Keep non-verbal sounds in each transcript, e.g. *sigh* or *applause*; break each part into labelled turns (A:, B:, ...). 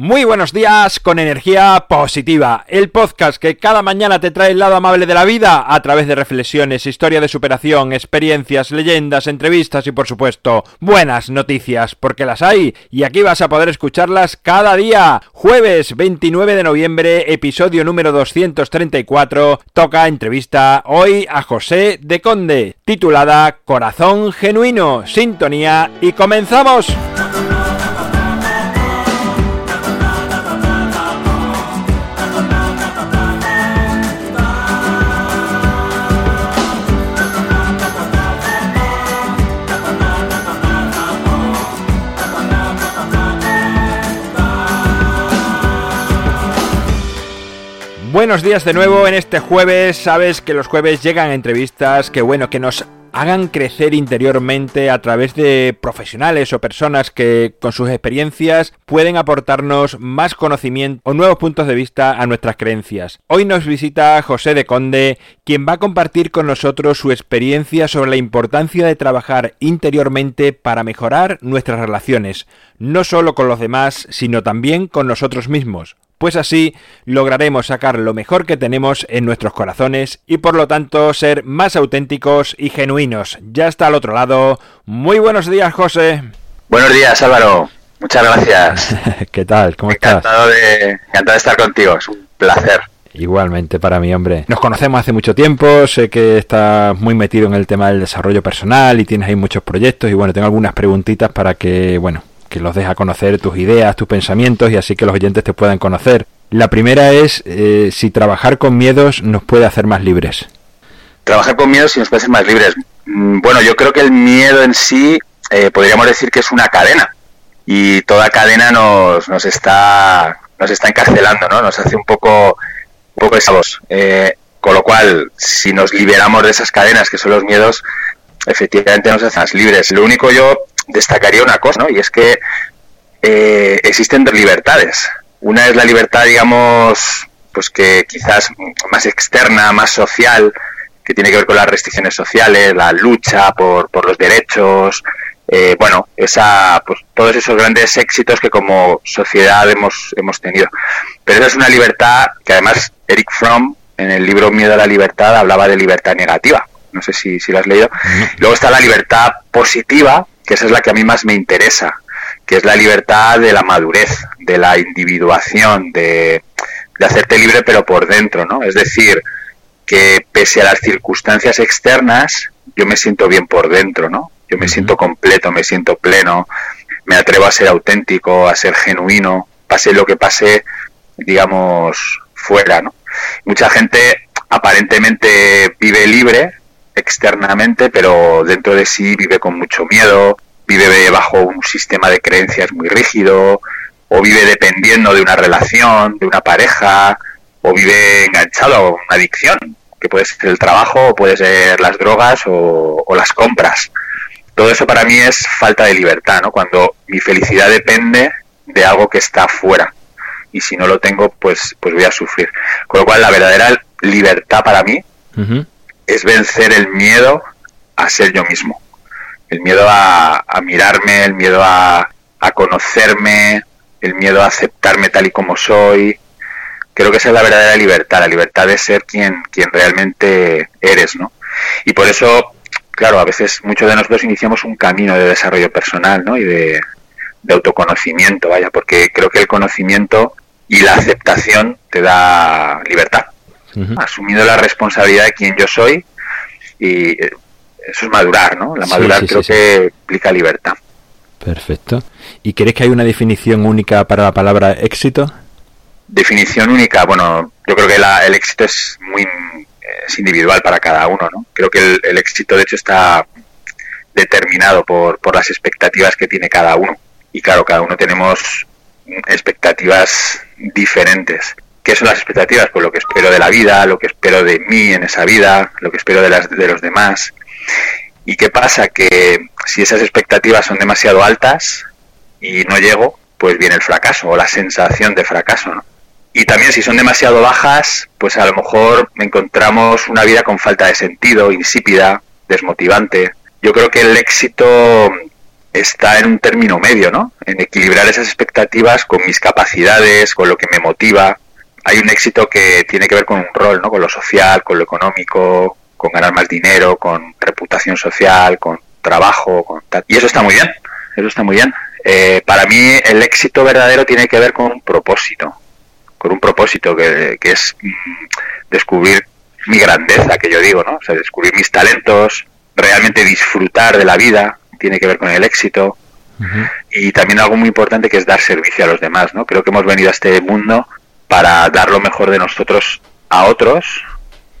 A: Muy buenos días con energía positiva, el podcast que cada mañana te trae el lado amable de la vida a través de reflexiones, historia de superación, experiencias, leyendas, entrevistas y por supuesto buenas noticias, porque las hay y aquí vas a poder escucharlas cada día. Jueves 29 de noviembre, episodio número 234, toca entrevista hoy a José de Conde, titulada Corazón Genuino, Sintonía y comenzamos. Buenos días de nuevo en este jueves. Sabes que los jueves llegan entrevistas que bueno, que nos hagan crecer interiormente a través de profesionales o personas que con sus experiencias pueden aportarnos más conocimiento o nuevos puntos de vista a nuestras creencias. Hoy nos visita José de Conde, quien va a compartir con nosotros su experiencia sobre la importancia de trabajar interiormente para mejorar nuestras relaciones, no solo con los demás, sino también con nosotros mismos pues así lograremos sacar lo mejor que tenemos en nuestros corazones y por lo tanto ser más auténticos y genuinos. Ya está al otro lado. Muy buenos días, José.
B: Buenos días, Álvaro. Muchas gracias. *laughs*
A: ¿Qué tal? ¿Cómo
B: encantado
A: estás?
B: De, encantado de estar contigo, es un placer.
A: Igualmente para mí, hombre. Nos conocemos hace mucho tiempo, sé que estás muy metido en el tema del desarrollo personal y tienes ahí muchos proyectos y bueno, tengo algunas preguntitas para que, bueno, los deja conocer tus ideas, tus pensamientos y así que los oyentes te puedan conocer. La primera es eh, si trabajar con miedos nos puede hacer más libres.
B: Trabajar con miedos sí nos puede hacer más libres. Mm, bueno, yo creo que el miedo en sí eh, podríamos decir que es una cadena y toda cadena nos, nos está nos está encarcelando, ¿no? Nos hace un poco un poco esclavos. Eh, con lo cual, si nos liberamos de esas cadenas que son los miedos, efectivamente nos hacen libres. Lo único yo destacaría una cosa, ¿no? Y es que eh, existen dos libertades. Una es la libertad, digamos, pues que quizás más externa, más social, que tiene que ver con las restricciones sociales, la lucha por, por los derechos, eh, bueno, esa, pues, todos esos grandes éxitos que como sociedad hemos, hemos tenido. Pero esa es una libertad que además Eric Fromm, en el libro Miedo a la Libertad, hablaba de libertad negativa. No sé si, si lo has leído. Luego está la libertad positiva, que esa es la que a mí más me interesa, que es la libertad de la madurez, de la individuación, de, hacerte libre pero por dentro, ¿no? Es decir, que pese a las circunstancias externas, yo me siento bien por dentro, ¿no? Yo me siento completo, me siento pleno, me atrevo a ser auténtico, a ser genuino, pase lo que pase, digamos, fuera, ¿no? Mucha gente aparentemente vive libre, externamente, pero dentro de sí vive con mucho miedo, vive bajo un sistema de creencias muy rígido, o vive dependiendo de una relación, de una pareja, o vive enganchado a una adicción, que puede ser el trabajo, o puede ser las drogas o, las compras. Todo eso para mí es falta de libertad, ¿no? Cuando mi felicidad depende de algo que está fuera. Y si no lo tengo, pues, pues voy a sufrir. Con lo cual, la verdadera libertad para mí es vencer el miedo a ser yo mismo. El miedo a, mirarme, el miedo a, conocerme, el miedo a aceptarme tal y como soy. Creo que esa es la verdadera libertad, la libertad de ser quien, quien realmente eres, ¿no? Y por eso, claro, a veces muchos de nosotros iniciamos un camino de desarrollo personal, ¿no? Y de, autoconocimiento, vaya, porque creo que el conocimiento y la aceptación te da libertad asumiendo la responsabilidad de quien yo soy y eh, eso es madurar, ¿no? La madurar creo que implica libertad.
A: Perfecto. ¿Y crees que hay una definición única para la palabra éxito?
B: Definición única, bueno, yo creo que el éxito es muy es individual para cada uno, ¿no? Creo que el, el éxito de hecho está determinado por, por las expectativas que tiene cada uno. Y claro, cada uno tenemos expectativas diferentes. ¿Qué son las expectativas? Pues lo que espero de la vida, lo que espero de mí en esa vida, lo que espero de, las, de los demás. ¿Y qué pasa? Que si esas expectativas son demasiado altas y no llego, pues viene el fracaso o la sensación de fracaso, ¿no? Y también si son demasiado bajas, pues a lo mejor encontramos una vida con falta de sentido, insípida, desmotivante. Yo creo que el éxito está en un término medio, ¿no? En equilibrar esas expectativas con mis capacidades, con lo que me motiva. Hay un éxito que tiene que ver con un rol, ¿no? Con lo social, con lo económico, con ganar más dinero, con reputación social, con trabajo, con tal. Y eso está muy bien, eso está muy bien. Eh, para mí el éxito verdadero tiene que ver con un propósito, con un propósito que, que es mm, descubrir mi grandeza, que yo digo, ¿no? O sea, descubrir mis talentos, realmente disfrutar de la vida, tiene que ver con el éxito. Y también algo muy importante que es dar servicio a los demás, ¿no? Creo que hemos venido a este mundo para dar lo mejor de nosotros a otros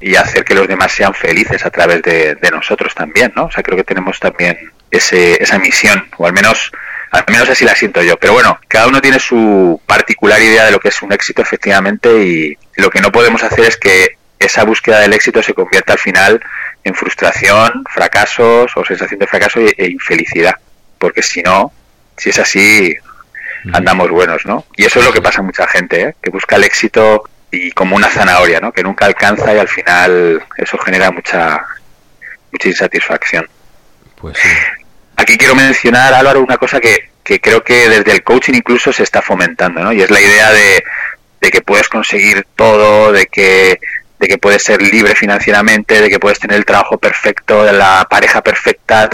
B: y hacer que los demás sean felices a través de, nosotros también, ¿no? O sea, creo que tenemos también ese, esa misión, o al menos, al menos así la siento yo. Pero bueno, cada uno tiene su particular idea de lo que es un éxito, efectivamente, y lo que no podemos hacer es que esa búsqueda del éxito se convierta al final en frustración, fracasos o sensación de fracaso e, infelicidad. Porque si no, si es así, andamos buenos, ¿no? Y eso es lo que pasa a mucha gente, ¿eh? que busca el éxito y como una zanahoria, ¿no? Que nunca alcanza y al final eso genera mucha mucha insatisfacción. Pues Aquí quiero mencionar, Álvaro, una cosa que, que creo que desde el coaching incluso se está fomentando, ¿no? Y es la idea de, de que puedes conseguir todo, de que de que puedes ser libre financieramente, de que puedes tener el trabajo perfecto, de la pareja perfecta.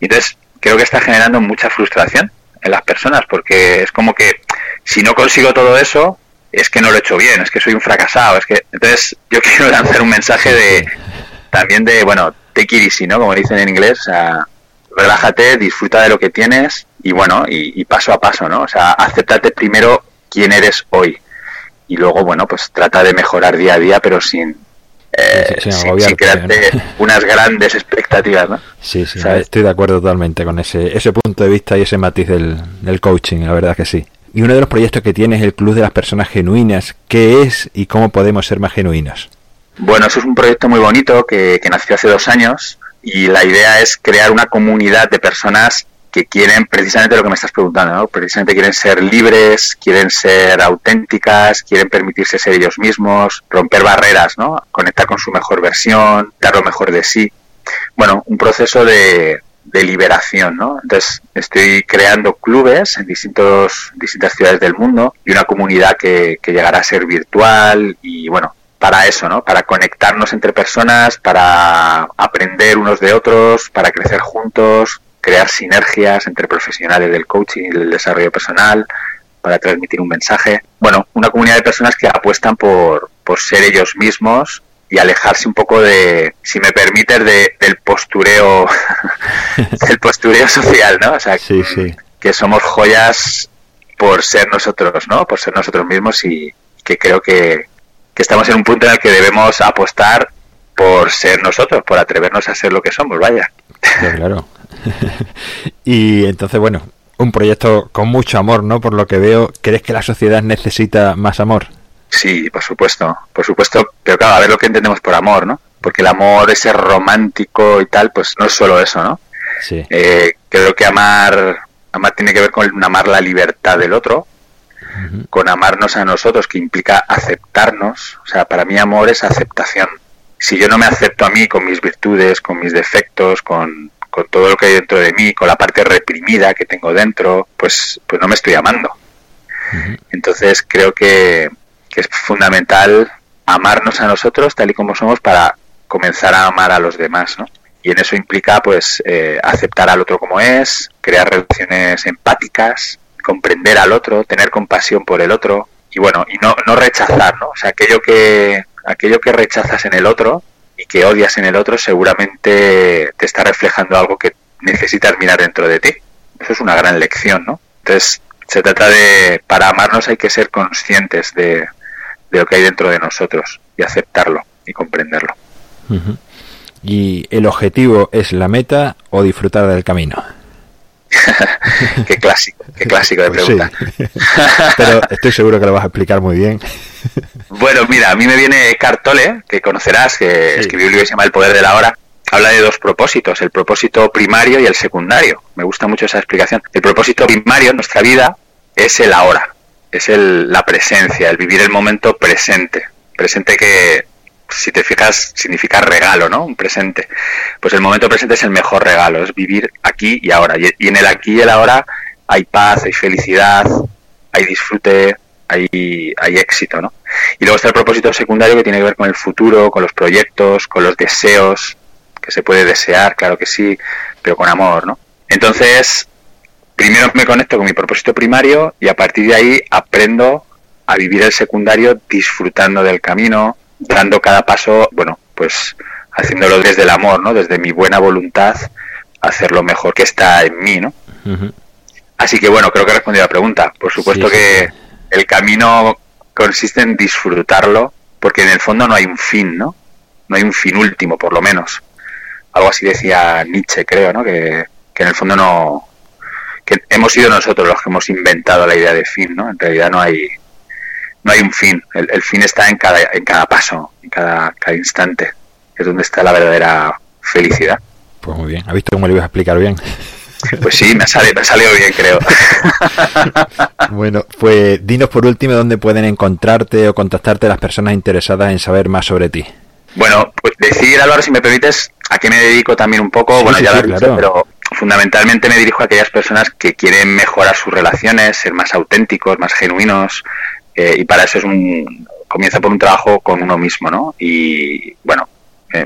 B: Entonces, creo que está generando mucha frustración en las personas, porque es como que si no consigo todo eso, es que no lo he hecho bien, es que soy un fracasado, es que entonces yo *laughs* quiero lanzar un mensaje de también de, bueno, take it easy, ¿no? Como dicen en inglés, o sea, relájate, disfruta de lo que tienes y bueno, y, y paso a paso, ¿no? O sea, acéptate primero quién eres hoy y luego, bueno, pues trata de mejorar día a día, pero sin, eh, sin, crearte *laughs* unas grandes expectativas, ¿no?
A: Sí, sí, estoy de acuerdo totalmente con ese, ese punto de vista y ese matiz del, del coaching, la verdad que sí. Y uno de los proyectos que tienes es el Club de las Personas Genuinas. ¿Qué es y cómo podemos ser más genuinos?
B: Bueno, eso es un proyecto muy bonito que, que nació hace dos años y la idea es crear una comunidad de personas que quieren precisamente lo que me estás preguntando, ¿no? precisamente quieren ser libres, quieren ser auténticas, quieren permitirse ser ellos mismos, romper barreras, ¿no? conectar con su mejor versión, dar lo mejor de sí. Bueno, un proceso de, de liberación, ¿no? Entonces estoy creando clubes en distintos, distintas ciudades del mundo y una comunidad que, que llegará a ser virtual y bueno, para eso, ¿no? Para conectarnos entre personas, para aprender unos de otros, para crecer juntos, crear sinergias entre profesionales del coaching y del desarrollo personal para transmitir un mensaje. Bueno, una comunidad de personas que apuestan por, por ser ellos mismos y alejarse un poco de, si me permites, de, del postureo, *laughs* del postureo social, ¿no? O sea, que somos joyas por ser nosotros, ¿no? Por ser nosotros mismos y que creo que, que estamos en un punto en el que debemos apostar por ser nosotros, por atrevernos a ser lo que somos, vaya.
A: claro. *laughs* y entonces, bueno, un proyecto con mucho amor, ¿no? Por lo que veo, ¿crees que la sociedad necesita más amor?
B: Sí, por supuesto, por supuesto, pero claro, a ver lo que entendemos por amor, ¿no? Porque el amor, ese romántico y tal, pues no es solo eso, ¿no? Sí. Eh, creo que amar, amar tiene que ver con amar la libertad del otro, con amarnos a nosotros, que implica aceptarnos. O sea, para mí amor es aceptación. Si yo no me acepto a mí con mis virtudes, con mis defectos, con, con todo lo que hay dentro de mí, con la parte reprimida que tengo dentro, pues, pues no me estoy amando. Entonces creo que, es fundamental amarnos a nosotros tal y como somos para comenzar a amar a los demás, ¿no? Y en eso implica, pues, eh, aceptar al otro como es, crear relaciones empáticas, comprender al otro, tener compasión por el otro y bueno, y no, no rechazar, ¿no? O sea, aquello que, aquello que rechazas en el otro, y que odias en el otro seguramente te está reflejando algo que necesitas mirar dentro de ti. Eso es una gran lección, ¿no? Entonces, se trata de, para amarnos hay que ser conscientes de, de lo que hay dentro de nosotros y aceptarlo y comprenderlo.
A: ¿Y el objetivo es la meta o disfrutar del camino? *laughs*
B: qué clásico, qué clásico de pues pregunta. *laughs*
A: Pero estoy seguro que lo vas a explicar muy bien.
B: Bueno, mira, a mí me viene Cartole, que conocerás, que escribió un libro que se llama El poder de la hora. Habla de dos propósitos, el propósito primario y el secundario. Me gusta mucho esa explicación. El propósito primario en nuestra vida es el ahora, es el, la presencia, el vivir el momento presente. Presente que si te fijas, significa regalo, ¿no? Un presente. Pues el momento presente es el mejor regalo, es vivir aquí y ahora. Y en el aquí y el ahora hay paz, hay felicidad, hay disfrute, hay, hay éxito, ¿no? Y luego está el propósito secundario que tiene que ver con el futuro, con los proyectos, con los deseos, que se puede desear, claro que sí, pero con amor, ¿no? Entonces, primero me conecto con mi propósito primario y a partir de ahí aprendo a vivir el secundario disfrutando del camino, dando cada paso, bueno, pues haciéndolo desde el amor, ¿no? Desde mi buena voluntad, hacer lo mejor que está en mí, ¿no? Así que bueno, creo que he respondido a la pregunta. Por supuesto que el camino consiste en disfrutarlo, porque en el fondo no hay un fin, ¿no? No hay un fin último, por lo menos. Algo así decía Nietzsche, creo, ¿no? Que, en el fondo no... que hemos sido nosotros los que hemos inventado la idea de fin, ¿no? En realidad no hay no hay un fin. El, fin está en cada, en cada paso, en cada, cada instante. Es donde está la verdadera felicidad.
A: Pues muy bien. ¿Has visto cómo le ibas a explicar bien?
B: Pues sí, me ha, salido, me ha salido bien, creo. *laughs*
A: bueno, pues dinos por último dónde pueden encontrarte o contactarte las personas interesadas en saber más sobre ti.
B: Bueno, pues decir, Álvaro, si me permites, a qué me dedico también un poco, bueno, ya lo he pero fundamentalmente me dirijo a aquellas personas que quieren mejorar sus relaciones, ser más auténticos, más genuinos, eh, y para eso es un comienza por un trabajo con uno mismo, ¿no? Y bueno,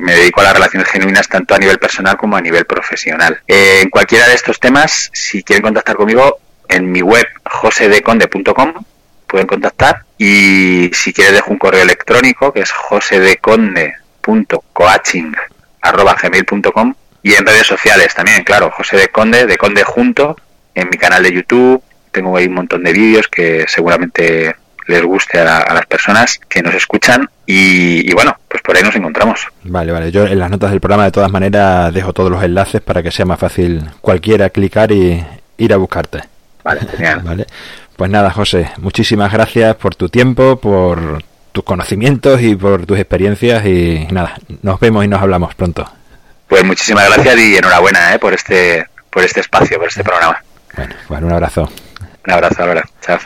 B: me dedico a las relaciones genuinas tanto a nivel personal como a nivel profesional. Eh, en cualquiera de estos temas, si quieren contactar conmigo, en mi web josedeconde.com pueden contactar. Y si quieren dejo un correo electrónico que es josedeconde.coaching.gmail.com y en redes sociales también, claro, José de Conde, de Conde Junto, en mi canal de YouTube, tengo ahí un montón de vídeos que seguramente les guste a, las personas que nos escuchan. Y, bueno, pues por ahí nos encontramos.
A: Vale, vale. Yo en las notas del programa de todas maneras dejo todos los enlaces para que sea más fácil cualquiera clicar y ir a buscarte.
B: Vale, genial. *laughs*
A: vale. Pues nada, José, muchísimas gracias por tu tiempo, por tus conocimientos y por tus experiencias y nada, nos vemos y nos hablamos pronto.
B: Pues muchísimas gracias y enhorabuena ¿eh? por este por este espacio, por este programa.
A: Bueno, bueno un abrazo.
B: Un abrazo, ahora. Chao.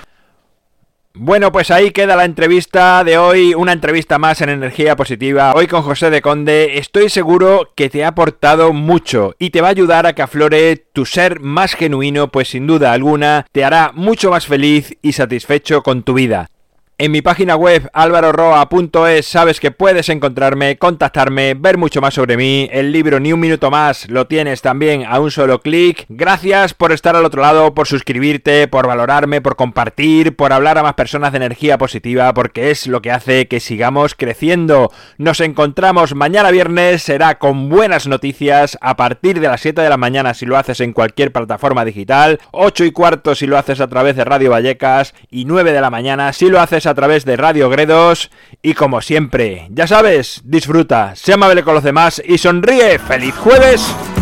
A: Bueno, pues ahí queda la entrevista de hoy, una entrevista más en energía positiva. Hoy con José de Conde, estoy seguro que te ha aportado mucho y te va a ayudar a que aflore tu ser más genuino, pues sin duda alguna te hará mucho más feliz y satisfecho con tu vida. En mi página web alvaroroa.es sabes que puedes encontrarme, contactarme, ver mucho más sobre mí. El libro Ni un minuto más lo tienes también a un solo clic. Gracias por estar al otro lado, por suscribirte, por valorarme, por compartir, por hablar a más personas de energía positiva, porque es lo que hace que sigamos creciendo. Nos encontramos mañana viernes, será con buenas noticias a partir de las 7 de la mañana si lo haces en cualquier plataforma digital, 8 y cuarto si lo haces a través de Radio Vallecas y 9 de la mañana si lo haces a través de Radio Gredos y como siempre, ya sabes, disfruta, sea amable con los demás y sonríe. ¡Feliz jueves!